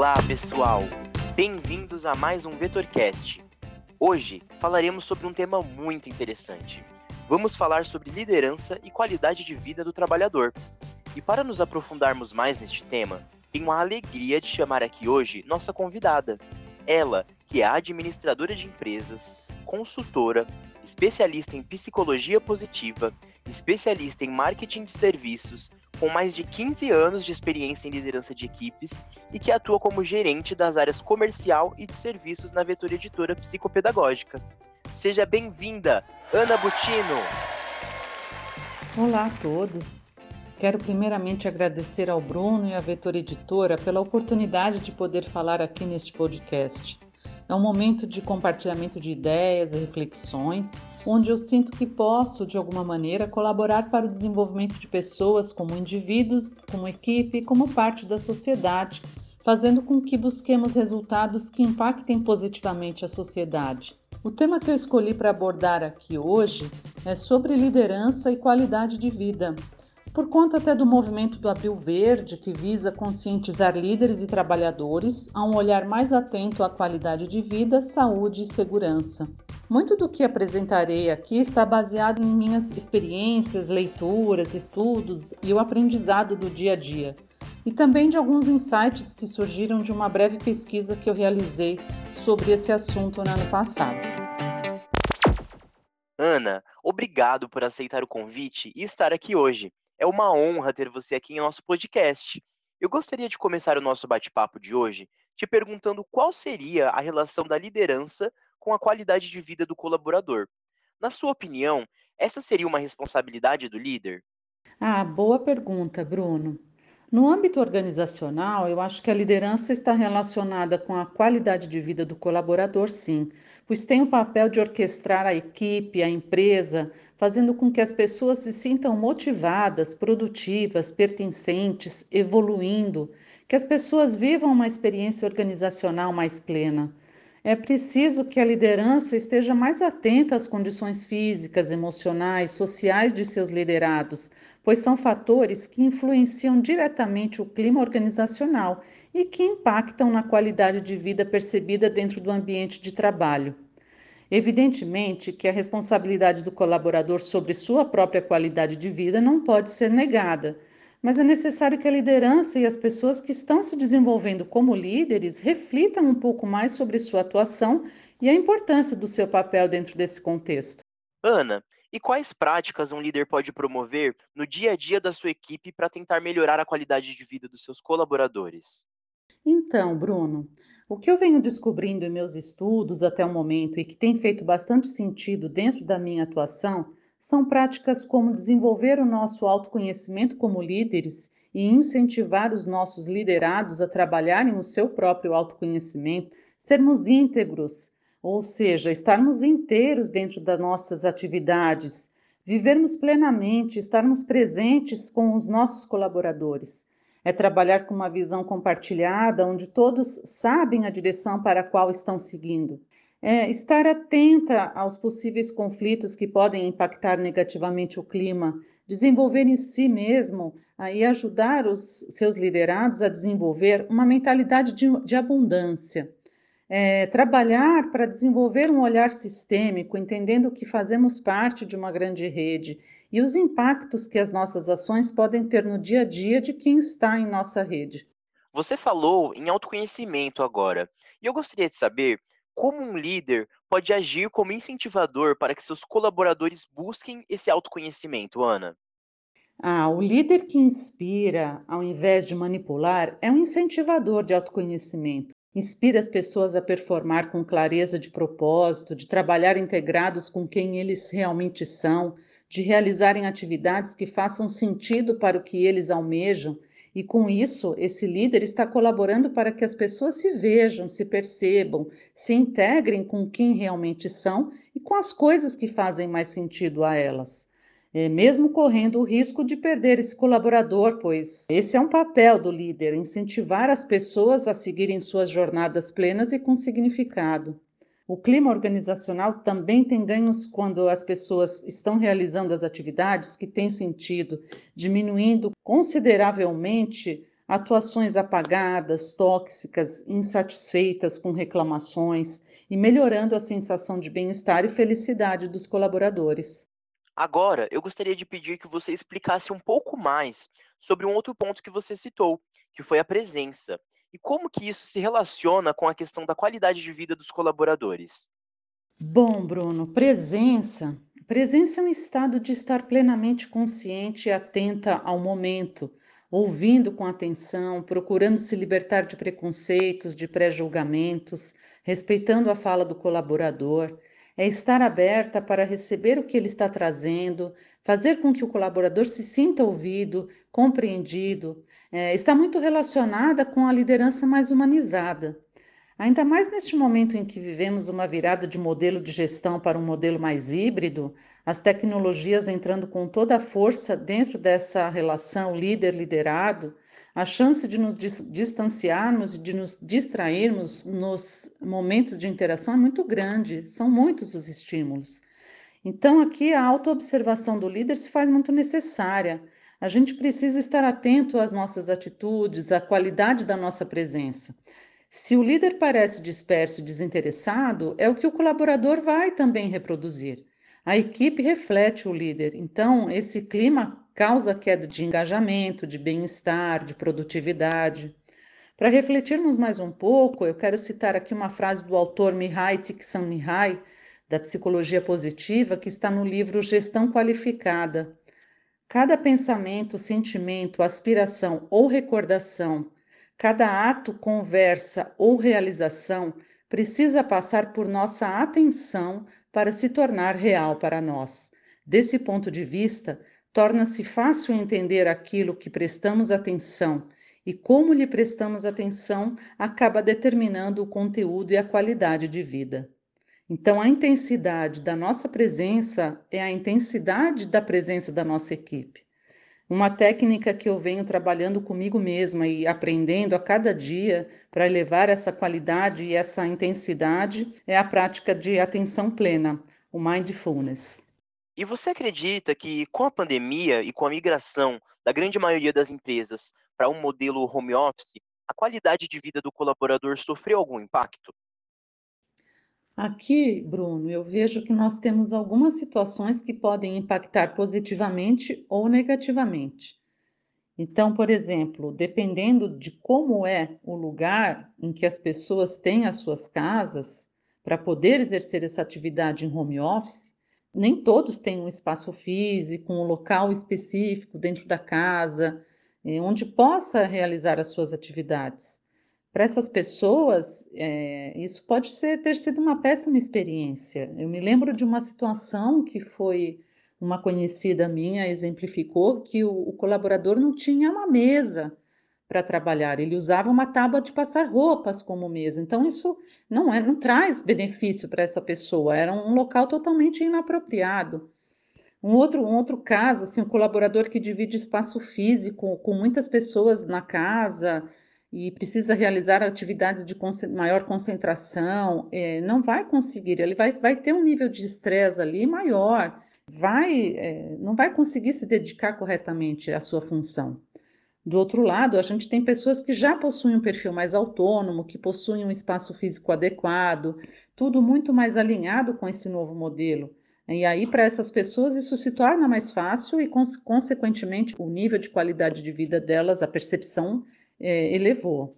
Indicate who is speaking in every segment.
Speaker 1: Olá, pessoal! Bem-vindos a mais um VetorCast. Hoje falaremos sobre um tema muito interessante. Vamos falar sobre liderança e qualidade de vida do trabalhador. E para nos aprofundarmos mais neste tema, tenho a alegria de chamar aqui hoje nossa convidada. Ela, que é administradora de empresas, consultora, especialista em psicologia positiva, especialista em marketing de serviços, com mais de 15 anos de experiência em liderança de equipes e que atua como gerente das áreas comercial e de serviços na Vetor Editora Psicopedagógica. Seja bem-vinda, Ana Butino!
Speaker 2: Olá a todos! Quero primeiramente agradecer ao Bruno e à Vetor Editora pela oportunidade de poder falar aqui neste podcast. É um momento de compartilhamento de ideias e reflexões, onde eu sinto que posso, de alguma maneira, colaborar para o desenvolvimento de pessoas como indivíduos, como equipe como parte da sociedade, fazendo com que busquemos resultados que impactem positivamente a sociedade. O tema que eu escolhi para abordar aqui hoje é sobre liderança e qualidade de vida por conta até do movimento do Abril Verde, que visa conscientizar líderes e trabalhadores a um olhar mais atento à qualidade de vida, saúde e segurança. Muito do que apresentarei aqui está baseado em minhas experiências, leituras, estudos e o aprendizado do dia a dia, e também de alguns insights que surgiram de uma breve pesquisa que eu realizei sobre esse assunto no ano passado.
Speaker 1: Ana, obrigado por aceitar o convite e estar aqui hoje. É uma honra ter você aqui em nosso podcast. Eu gostaria de começar o nosso bate-papo de hoje te perguntando qual seria a relação da liderança com a qualidade de vida do colaborador. Na sua opinião, essa seria uma responsabilidade do líder?
Speaker 2: Ah, boa pergunta, Bruno. No âmbito organizacional, eu acho que a liderança está relacionada com a qualidade de vida do colaborador, sim, pois tem o papel de orquestrar a equipe, a empresa, fazendo com que as pessoas se sintam motivadas, produtivas, pertencentes, evoluindo, que as pessoas vivam uma experiência organizacional mais plena. É preciso que a liderança esteja mais atenta às condições físicas, emocionais, sociais de seus liderados, pois são fatores que influenciam diretamente o clima organizacional e que impactam na qualidade de vida percebida dentro do ambiente de trabalho. Evidentemente que a responsabilidade do colaborador sobre sua própria qualidade de vida não pode ser negada, mas é necessário que a liderança e as pessoas que estão se desenvolvendo como líderes reflitam um pouco mais sobre sua atuação e a importância do seu papel dentro desse contexto.
Speaker 1: Ana, e quais práticas um líder pode promover no dia a dia da sua equipe para tentar melhorar a qualidade de vida dos seus colaboradores?
Speaker 2: Então, Bruno, o que eu venho descobrindo em meus estudos até o momento e que tem feito bastante sentido dentro da minha atuação são práticas como desenvolver o nosso autoconhecimento como líderes e incentivar os nossos liderados a trabalharem o seu próprio autoconhecimento, sermos íntegros, ou seja, estarmos inteiros dentro das nossas atividades, vivermos plenamente, estarmos presentes com os nossos colaboradores. É trabalhar com uma visão compartilhada, onde todos sabem a direção para a qual estão seguindo. É estar atenta aos possíveis conflitos que podem impactar negativamente o clima, desenvolver em si mesmo e ajudar os seus liderados a desenvolver uma mentalidade de, de abundância é, trabalhar para desenvolver um olhar sistêmico, entendendo que fazemos parte de uma grande rede e os impactos que as nossas ações podem ter no dia a dia de quem está em nossa rede.
Speaker 1: Você falou em autoconhecimento agora, e eu gostaria de saber como um líder pode agir como incentivador para que seus colaboradores busquem esse autoconhecimento, Ana.
Speaker 2: Ah, o líder que inspira, ao invés de manipular, é um incentivador de autoconhecimento. Inspira as pessoas a performar com clareza de propósito, de trabalhar integrados com quem eles realmente são, de realizarem atividades que façam sentido para o que eles almejam. E com isso, esse líder está colaborando para que as pessoas se vejam, se percebam, se integrem com quem realmente são e com as coisas que fazem mais sentido a elas é, mesmo correndo o risco de perder esse colaborador, pois esse é um papel do líder, incentivar as pessoas a seguirem suas jornadas plenas e com significado. O clima organizacional também tem ganhos quando as pessoas estão realizando as atividades que têm sentido, diminuindo consideravelmente atuações apagadas, tóxicas, insatisfeitas com reclamações e melhorando a sensação de bem-estar e felicidade dos colaboradores.
Speaker 1: Agora, eu gostaria de pedir que você explicasse um pouco mais sobre um outro ponto que você citou, que foi a presença, e como que isso se relaciona com a questão da qualidade de vida dos colaboradores.
Speaker 2: Bom, Bruno, presença. Presença é um estado de estar plenamente consciente e atenta ao momento, ouvindo com atenção, procurando se libertar de preconceitos, de pré-julgamentos, respeitando a fala do colaborador. É estar aberta para receber o que ele está trazendo, fazer com que o colaborador se sinta ouvido, compreendido. É, está muito relacionada com a liderança mais humanizada. Ainda mais neste momento em que vivemos uma virada de modelo de gestão para um modelo mais híbrido, as tecnologias entrando com toda a força dentro dessa relação líder-liderado, a chance de nos distanciarmos de nos distrairmos nos momentos de interação é muito grande, são muitos os estímulos. Então, aqui a autoobservação do líder se faz muito necessária. A gente precisa estar atento às nossas atitudes, à qualidade da nossa presença. Se o líder parece disperso e desinteressado, é o que o colaborador vai também reproduzir. A equipe reflete o líder, então esse clima causa queda de engajamento, de bem-estar, de produtividade. Para refletirmos mais um pouco, eu quero citar aqui uma frase do autor Mihai Csikszentmihalyi, da psicologia positiva, que está no livro Gestão Qualificada. Cada pensamento, sentimento, aspiração ou recordação Cada ato, conversa ou realização precisa passar por nossa atenção para se tornar real para nós. Desse ponto de vista, torna-se fácil entender aquilo que prestamos atenção e como lhe prestamos atenção acaba determinando o conteúdo e a qualidade de vida. Então, a intensidade da nossa presença é a intensidade da presença da nossa equipe. Uma técnica que eu venho trabalhando comigo mesma e aprendendo a cada dia para elevar essa qualidade e essa intensidade é a prática de atenção plena, o mindfulness.
Speaker 1: E você acredita que com a pandemia e com a migração da grande maioria das empresas para um modelo home office, a qualidade de vida do colaborador sofreu algum impacto?
Speaker 2: Aqui, Bruno, eu vejo que nós temos algumas situações que podem impactar positivamente ou negativamente. Então, por exemplo, dependendo de como é o lugar em que as pessoas têm as suas casas para poder exercer essa atividade em home office, nem todos têm um espaço físico, um local específico dentro da casa, eh, onde possa realizar as suas atividades. Para essas pessoas, é, isso pode ser, ter sido uma péssima experiência. Eu me lembro de uma situação que foi uma conhecida minha exemplificou que o, o colaborador não tinha uma mesa para trabalhar, ele usava uma tábua de passar roupas como mesa. Então isso não é, não traz benefício para essa pessoa. Era um local totalmente inapropriado. Um outro, um outro caso, assim, um colaborador que divide espaço físico com muitas pessoas na casa, e precisa realizar atividades de maior concentração, é, não vai conseguir, ele vai, vai ter um nível de estresse ali maior, vai, é, não vai conseguir se dedicar corretamente à sua função. Do outro lado, a gente tem pessoas que já possuem um perfil mais autônomo, que possuem um espaço físico adequado, tudo muito mais alinhado com esse novo modelo. E aí, para essas pessoas, isso se torna mais fácil e, consequentemente, o nível de qualidade de vida delas, a percepção é, elevou.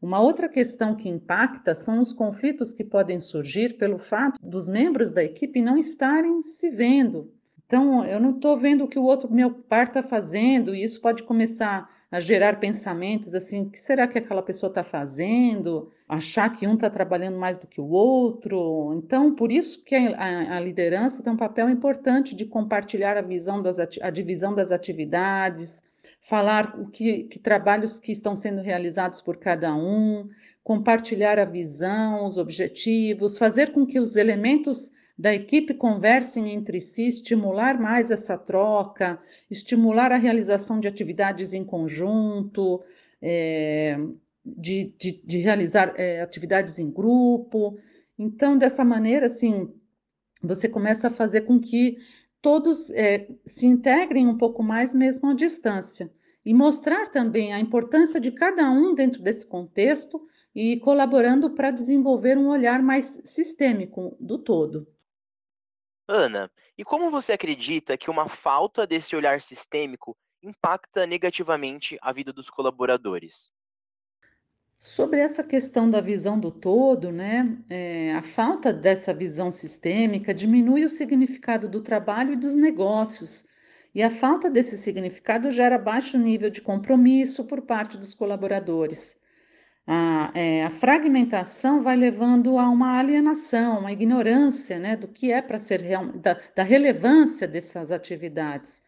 Speaker 2: Uma outra questão que impacta são os conflitos que podem surgir pelo fato dos membros da equipe não estarem se vendo. Então, eu não estou vendo o que o outro meu par está fazendo, e isso pode começar a gerar pensamentos assim: o que será que aquela pessoa está fazendo? Achar que um está trabalhando mais do que o outro. Então, por isso que a, a, liderança tem um papel importante de compartilhar a visão das a divisão das atividades, falar o que, que trabalhos que estão sendo realizados por cada um, compartilhar a visão, os objetivos, fazer com que os elementos da equipe conversem entre si, estimular mais essa troca, estimular a realização de atividades em conjunto, é, de, de, de, realizar é, atividades em grupo. Então, dessa maneira, assim, você começa a fazer com que todos é, se integrem um pouco mais, mesmo à distância. e mostrar também a importância de cada um dentro desse contexto e colaborando para desenvolver um olhar mais sistêmico do todo.
Speaker 1: Ana, e como você acredita que uma falta desse olhar sistêmico impacta negativamente a vida dos colaboradores?
Speaker 2: Sobre essa questão da visão do todo, né, é, a falta dessa visão sistêmica diminui o significado do trabalho e dos negócios, e a falta desse significado gera baixo nível de compromisso por parte dos colaboradores. A, é, a fragmentação vai levando a uma alienação, uma ignorância né, do que é para ser real, da, da relevância dessas atividades.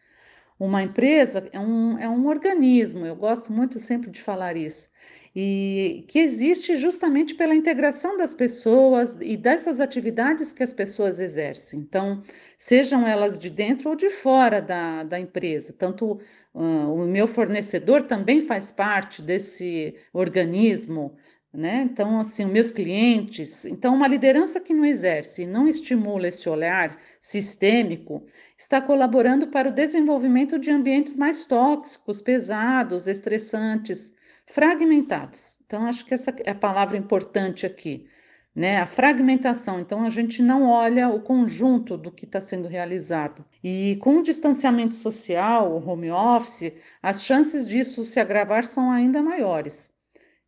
Speaker 2: Uma empresa é um, é um organismo, eu gosto muito sempre de falar isso e que existe justamente pela integração das pessoas e dessas atividades que as pessoas exercem. Então, sejam elas de dentro ou de fora da, da empresa, tanto uh, o meu fornecedor também faz parte desse organismo. Né? Então, assim, meus clientes. Então, uma liderança que não exerce e não estimula esse olhar sistêmico está colaborando para o desenvolvimento de ambientes mais tóxicos, pesados, estressantes, fragmentados. Então, acho que essa é a palavra importante aqui, né? A fragmentação. Então, a gente não olha o conjunto do que está sendo realizado. E com o distanciamento social, o home office, as chances disso se agravar são ainda maiores.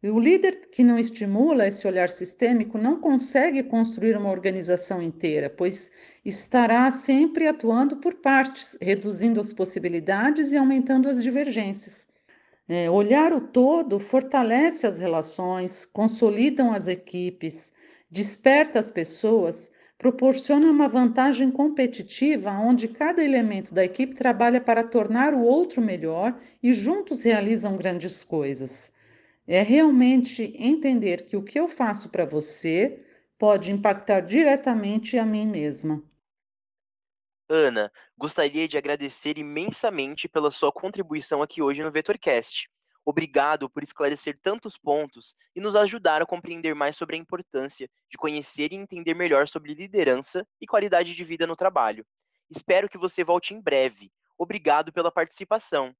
Speaker 2: E o líder que não estimula esse olhar sistêmico não consegue construir uma organização inteira, pois estará sempre atuando por partes, reduzindo as possibilidades e aumentando as divergências. É, olhar o todo fortalece as relações, consolidam as equipes, desperta as pessoas, proporciona uma vantagem competitiva onde cada elemento da equipe trabalha para tornar o outro melhor e juntos realizam grandes coisas. É realmente entender que o que eu faço para você pode impactar diretamente a mim mesma.
Speaker 1: Ana, gostaria de agradecer imensamente pela sua contribuição aqui hoje no VetorCast. Obrigado por esclarecer tantos pontos e nos ajudar a compreender mais sobre a importância de conhecer e entender melhor sobre liderança e qualidade de vida no trabalho. Espero que você volte em breve. Obrigado pela participação.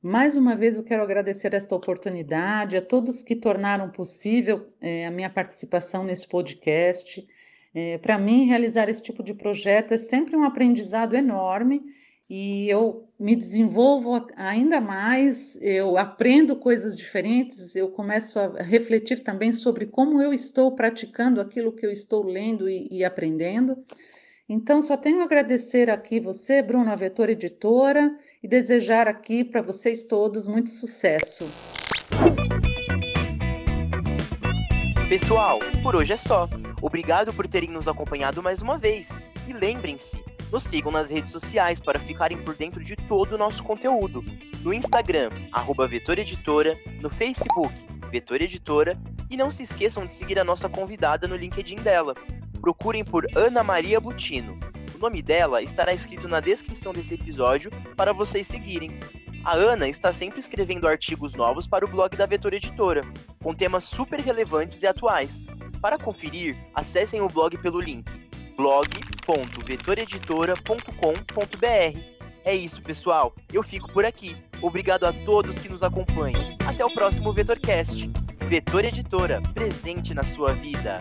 Speaker 2: Mais uma vez eu quero agradecer esta oportunidade a todos que tornaram possível é, a minha participação nesse podcast. É, Para mim, realizar esse tipo de projeto é sempre um aprendizado enorme e eu me desenvolvo ainda mais, eu aprendo coisas diferentes, eu começo a refletir também sobre como eu estou praticando aquilo que eu estou lendo e, e aprendendo. Então, só tenho a agradecer aqui você, Bruno, a Vetor Editora, e desejar aqui para vocês todos muito sucesso.
Speaker 1: Pessoal, por hoje é só. Obrigado por terem nos acompanhado mais uma vez. E lembrem-se, nos sigam nas redes sociais para ficarem por dentro de todo o nosso conteúdo. No Instagram, arroba Editora, no Facebook, Vetor Editora, e não se esqueçam de seguir a nossa convidada no LinkedIn dela. Procurem por Ana Maria Butino. O nome dela estará escrito na descrição desse episódio para vocês seguirem. A Ana está sempre escrevendo artigos novos para o blog da Vetor Editora, com temas super relevantes e atuais. Para conferir, acessem o blog pelo link blog.vetoreditora.com.br. É isso, pessoal. Eu fico por aqui. Obrigado a todos que nos acompanham. Até o próximo VetorCast. Vetor Editora, presente na sua vida.